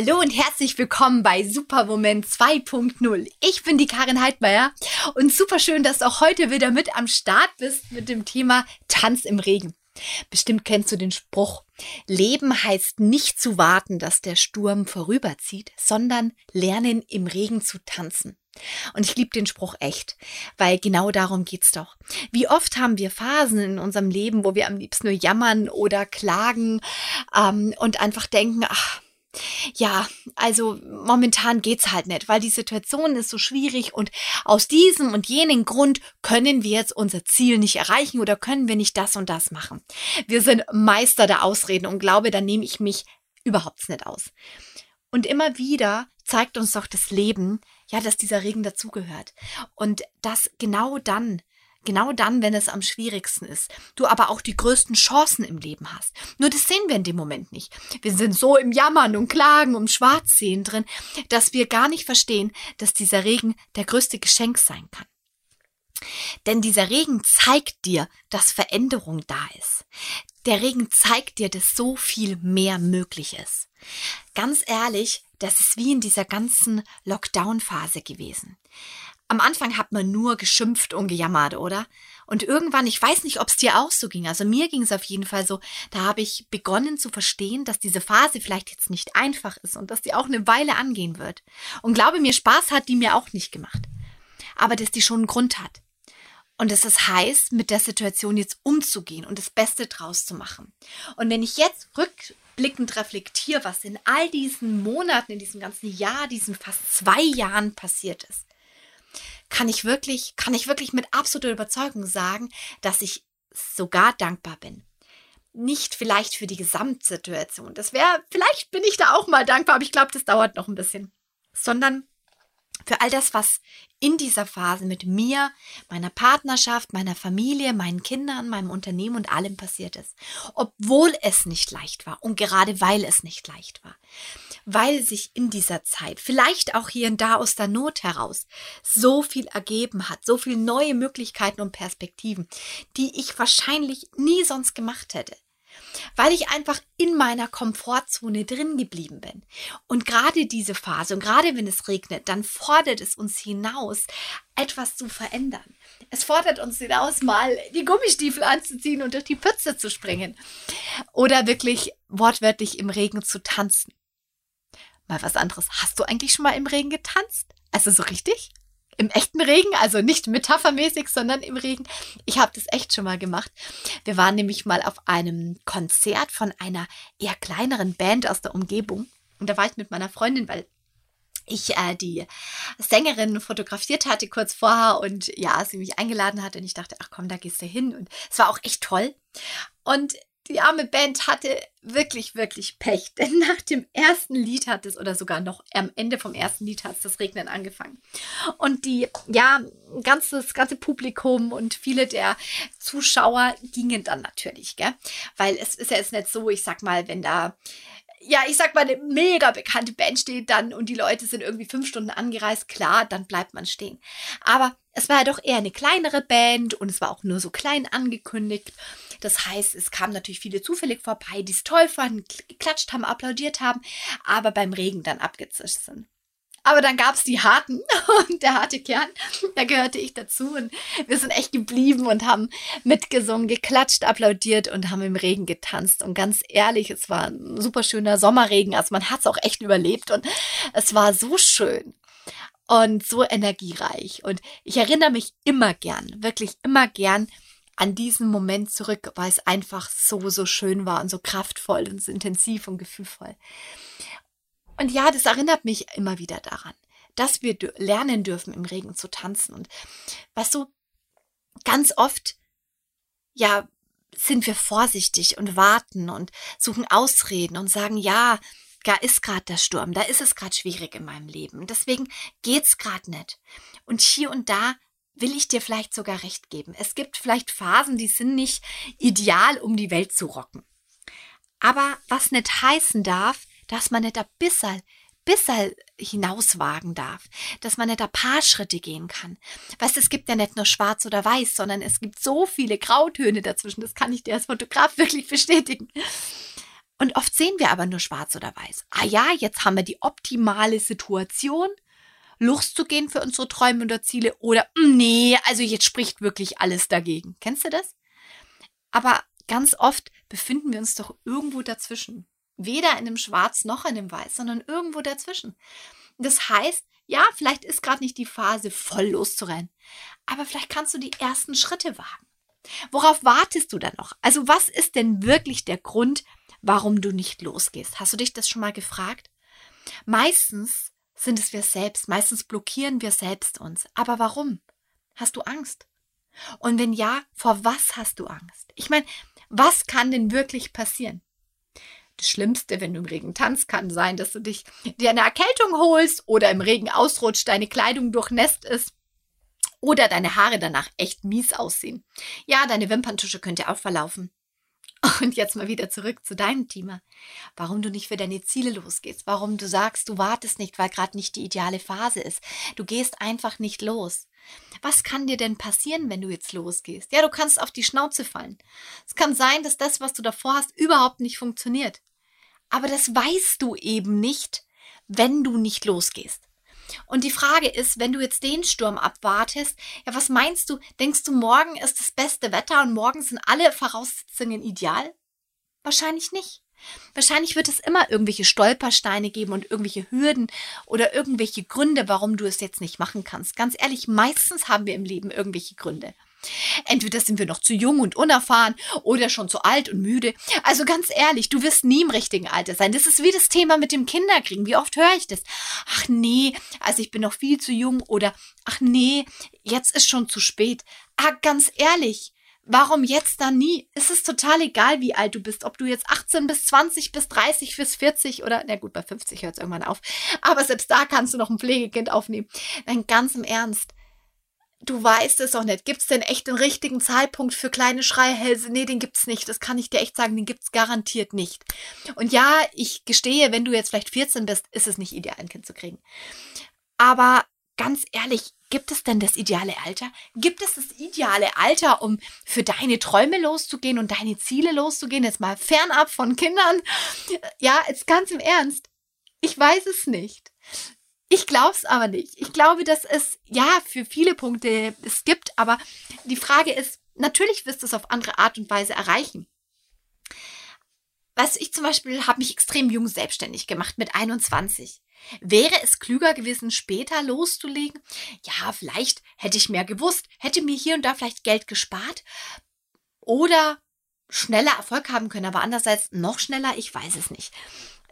Hallo und herzlich willkommen bei Supermoment 2.0. Ich bin die Karin Heidmeier und super schön, dass du auch heute wieder mit am Start bist mit dem Thema Tanz im Regen. Bestimmt kennst du den Spruch, Leben heißt nicht zu warten, dass der Sturm vorüberzieht, sondern lernen im Regen zu tanzen. Und ich liebe den Spruch echt, weil genau darum geht's doch. Wie oft haben wir Phasen in unserem Leben, wo wir am liebsten nur jammern oder klagen ähm, und einfach denken, ach, ja, also momentan geht's halt nicht, weil die Situation ist so schwierig und aus diesem und jenem Grund können wir jetzt unser Ziel nicht erreichen oder können wir nicht das und das machen. Wir sind Meister der Ausreden und glaube, da nehme ich mich überhaupt nicht aus. Und immer wieder zeigt uns doch das Leben, ja, dass dieser Regen dazugehört. Und dass genau dann Genau dann, wenn es am schwierigsten ist. Du aber auch die größten Chancen im Leben hast. Nur das sehen wir in dem Moment nicht. Wir sind so im Jammern und Klagen und Schwarzsehen drin, dass wir gar nicht verstehen, dass dieser Regen der größte Geschenk sein kann. Denn dieser Regen zeigt dir, dass Veränderung da ist. Der Regen zeigt dir, dass so viel mehr möglich ist. Ganz ehrlich, das ist wie in dieser ganzen Lockdown-Phase gewesen. Am Anfang hat man nur geschimpft und gejammert, oder? Und irgendwann, ich weiß nicht, ob es dir auch so ging, also mir ging es auf jeden Fall so, da habe ich begonnen zu verstehen, dass diese Phase vielleicht jetzt nicht einfach ist und dass die auch eine Weile angehen wird. Und glaube mir, Spaß hat die mir auch nicht gemacht. Aber dass die schon einen Grund hat. Und dass es heißt, mit der Situation jetzt umzugehen und das Beste draus zu machen. Und wenn ich jetzt rückblickend reflektiere, was in all diesen Monaten, in diesem ganzen Jahr, diesen fast zwei Jahren passiert ist, kann ich wirklich, kann ich wirklich mit absoluter Überzeugung sagen, dass ich sogar dankbar bin. Nicht vielleicht für die Gesamtsituation. Das wäre, vielleicht bin ich da auch mal dankbar, aber ich glaube, das dauert noch ein bisschen. Sondern für all das, was in dieser Phase mit mir, meiner Partnerschaft, meiner Familie, meinen Kindern, meinem Unternehmen und allem passiert ist. Obwohl es nicht leicht war und gerade weil es nicht leicht war. Weil sich in dieser Zeit, vielleicht auch hier und da aus der Not heraus, so viel ergeben hat, so viele neue Möglichkeiten und Perspektiven, die ich wahrscheinlich nie sonst gemacht hätte weil ich einfach in meiner Komfortzone drin geblieben bin. Und gerade diese Phase und gerade wenn es regnet, dann fordert es uns hinaus, etwas zu verändern. Es fordert uns hinaus, mal die Gummistiefel anzuziehen und durch die Pütze zu springen. Oder wirklich wortwörtlich im Regen zu tanzen. Mal was anderes. Hast du eigentlich schon mal im Regen getanzt? Also so richtig? Im echten Regen, also nicht metaphermäßig, sondern im Regen. Ich habe das echt schon mal gemacht. Wir waren nämlich mal auf einem Konzert von einer eher kleineren Band aus der Umgebung. Und da war ich mit meiner Freundin, weil ich äh, die Sängerin fotografiert hatte kurz vorher und ja, sie mich eingeladen hat und ich dachte, ach komm, da gehst du hin und es war auch echt toll. Und die arme Band hatte wirklich, wirklich Pech. Denn nach dem ersten Lied hat es, oder sogar noch am Ende vom ersten Lied hat es das Regnen angefangen. Und die, ja, ganzes, ganze Publikum und viele der Zuschauer gingen dann natürlich, gell? Weil es ist ja jetzt nicht so, ich sag mal, wenn da ja, ich sag mal, eine mega bekannte Band steht dann und die Leute sind irgendwie fünf Stunden angereist, klar, dann bleibt man stehen. Aber es war ja doch eher eine kleinere Band und es war auch nur so klein angekündigt. Das heißt, es kamen natürlich viele zufällig vorbei, die es toll fanden, geklatscht haben, applaudiert haben, aber beim Regen dann abgezischt sind. Aber dann gab es die Harten und der harte Kern, da gehörte ich dazu und wir sind echt geblieben und haben mitgesungen, geklatscht, applaudiert und haben im Regen getanzt. Und ganz ehrlich, es war ein super schöner Sommerregen, also man hat es auch echt überlebt und es war so schön und so energiereich. Und ich erinnere mich immer gern, wirklich immer gern an diesen Moment zurück, weil es einfach so, so schön war und so kraftvoll und so intensiv und gefühlvoll. Und ja, das erinnert mich immer wieder daran, dass wir lernen dürfen, im Regen zu tanzen. Und weißt du, ganz oft, ja, sind wir vorsichtig und warten und suchen Ausreden und sagen, ja, da ist gerade der Sturm, da ist es gerade schwierig in meinem Leben. Deswegen geht's gerade nicht. Und hier und da will ich dir vielleicht sogar recht geben. Es gibt vielleicht Phasen, die sind nicht ideal, um die Welt zu rocken. Aber was nicht heißen darf, dass man nicht ein bisschen, bisschen hinauswagen darf, dass man nicht ein paar Schritte gehen kann. Weißt, es gibt ja nicht nur schwarz oder weiß, sondern es gibt so viele Grautöne dazwischen. Das kann ich dir als Fotograf wirklich bestätigen. Und oft sehen wir aber nur schwarz oder weiß. Ah ja, jetzt haben wir die optimale Situation, loszugehen für unsere Träume oder Ziele oder mm, nee, also jetzt spricht wirklich alles dagegen. Kennst du das? Aber ganz oft befinden wir uns doch irgendwo dazwischen. Weder in dem Schwarz noch in dem Weiß, sondern irgendwo dazwischen. Das heißt, ja, vielleicht ist gerade nicht die Phase, voll loszurennen, aber vielleicht kannst du die ersten Schritte wagen. Worauf wartest du dann noch? Also was ist denn wirklich der Grund, warum du nicht losgehst? Hast du dich das schon mal gefragt? Meistens sind es wir selbst, meistens blockieren wir selbst uns. Aber warum? Hast du Angst? Und wenn ja, vor was hast du Angst? Ich meine, was kann denn wirklich passieren? Das Schlimmste, wenn du im Regen tanzt, kann sein, dass du dich dir eine Erkältung holst oder im Regen ausrutscht, deine Kleidung durchnässt ist oder deine Haare danach echt mies aussehen. Ja, deine Wimperntusche könnte auch verlaufen. Und jetzt mal wieder zurück zu deinem Thema. Warum du nicht für deine Ziele losgehst. Warum du sagst, du wartest nicht, weil gerade nicht die ideale Phase ist. Du gehst einfach nicht los. Was kann dir denn passieren, wenn du jetzt losgehst? Ja, du kannst auf die Schnauze fallen. Es kann sein, dass das, was du davor hast, überhaupt nicht funktioniert. Aber das weißt du eben nicht, wenn du nicht losgehst. Und die Frage ist, wenn du jetzt den Sturm abwartest, ja, was meinst du? Denkst du, morgen ist das beste Wetter und morgen sind alle Voraussetzungen ideal? Wahrscheinlich nicht. Wahrscheinlich wird es immer irgendwelche Stolpersteine geben und irgendwelche Hürden oder irgendwelche Gründe, warum du es jetzt nicht machen kannst. Ganz ehrlich, meistens haben wir im Leben irgendwelche Gründe. Entweder sind wir noch zu jung und unerfahren oder schon zu alt und müde. Also ganz ehrlich, du wirst nie im richtigen Alter sein. Das ist wie das Thema mit dem Kinderkriegen. Wie oft höre ich das? Ach nee, also ich bin noch viel zu jung oder ach nee, jetzt ist schon zu spät. Ah, ganz ehrlich, Warum jetzt dann nie? Es ist total egal, wie alt du bist. Ob du jetzt 18 bis 20 bis 30 bis 40 oder, na gut, bei 50 hört es irgendwann auf. Aber selbst da kannst du noch ein Pflegekind aufnehmen. Nein, ganz im Ernst du weißt es auch nicht. Gibt es denn echt den richtigen Zeitpunkt für kleine Schreihälse? Nee, den gibt's nicht. Das kann ich dir echt sagen, den gibt's garantiert nicht. Und ja, ich gestehe, wenn du jetzt vielleicht 14 bist, ist es nicht ideal, ein Kind zu kriegen. Aber ganz ehrlich, gibt es denn das ideale Alter? Gibt es das ideale Alter, um für deine Träume loszugehen und deine Ziele loszugehen? Jetzt mal fernab von Kindern. Ja, jetzt ganz im Ernst. Ich weiß es nicht. Ich glaube es aber nicht. Ich glaube, dass es ja für viele Punkte es gibt, aber die Frage ist, natürlich wirst du es auf andere Art und Weise erreichen. Was ich zum Beispiel habe mich extrem jung selbstständig gemacht mit 21. Wäre es klüger gewesen, später loszulegen? Ja, vielleicht hätte ich mehr gewusst, hätte mir hier und da vielleicht Geld gespart oder schneller Erfolg haben können, aber andererseits noch schneller, ich weiß es nicht.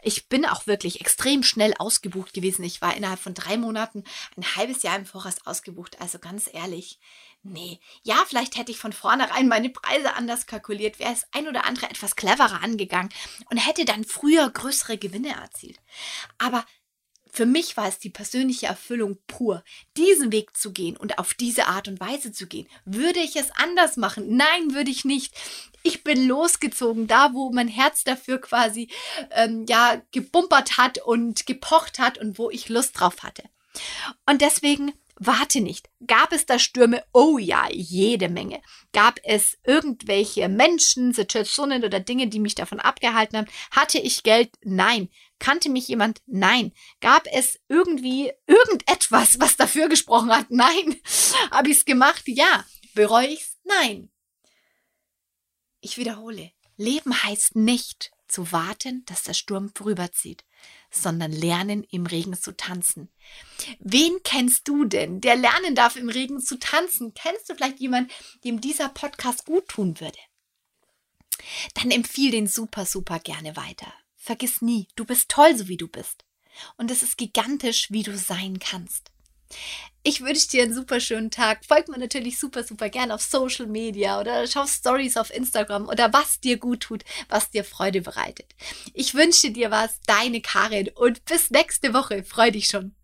Ich bin auch wirklich extrem schnell ausgebucht gewesen. Ich war innerhalb von drei Monaten ein halbes Jahr im Voraus ausgebucht. Also ganz ehrlich, nee. Ja, vielleicht hätte ich von vornherein meine Preise anders kalkuliert, wäre es ein oder andere etwas cleverer angegangen und hätte dann früher größere Gewinne erzielt. Aber für mich war es die persönliche Erfüllung pur, diesen Weg zu gehen und auf diese Art und Weise zu gehen. Würde ich es anders machen? Nein, würde ich nicht. Ich bin losgezogen, da wo mein Herz dafür quasi ähm, ja gebumpert hat und gepocht hat und wo ich Lust drauf hatte. Und deswegen Warte nicht. Gab es da Stürme? Oh ja, jede Menge. Gab es irgendwelche Menschen, Situationen oder Dinge, die mich davon abgehalten haben? Hatte ich Geld? Nein. Kannte mich jemand? Nein. Gab es irgendwie irgendetwas, was dafür gesprochen hat? Nein. Habe ich es gemacht? Ja. Bereue ich's? Nein. Ich wiederhole. Leben heißt nicht zu warten, dass der Sturm vorüberzieht, sondern lernen, im Regen zu tanzen. Wen kennst du denn, der lernen darf, im Regen zu tanzen? Kennst du vielleicht jemanden, dem dieser Podcast gut tun würde? Dann empfiehl den super, super gerne weiter. Vergiss nie, du bist toll, so wie du bist. Und es ist gigantisch, wie du sein kannst. Ich wünsche dir einen super schönen Tag. Folgt mir natürlich super, super gern auf Social Media oder schau Stories auf Instagram oder was dir gut tut, was dir Freude bereitet. Ich wünsche dir was, deine Karin und bis nächste Woche. Freu dich schon.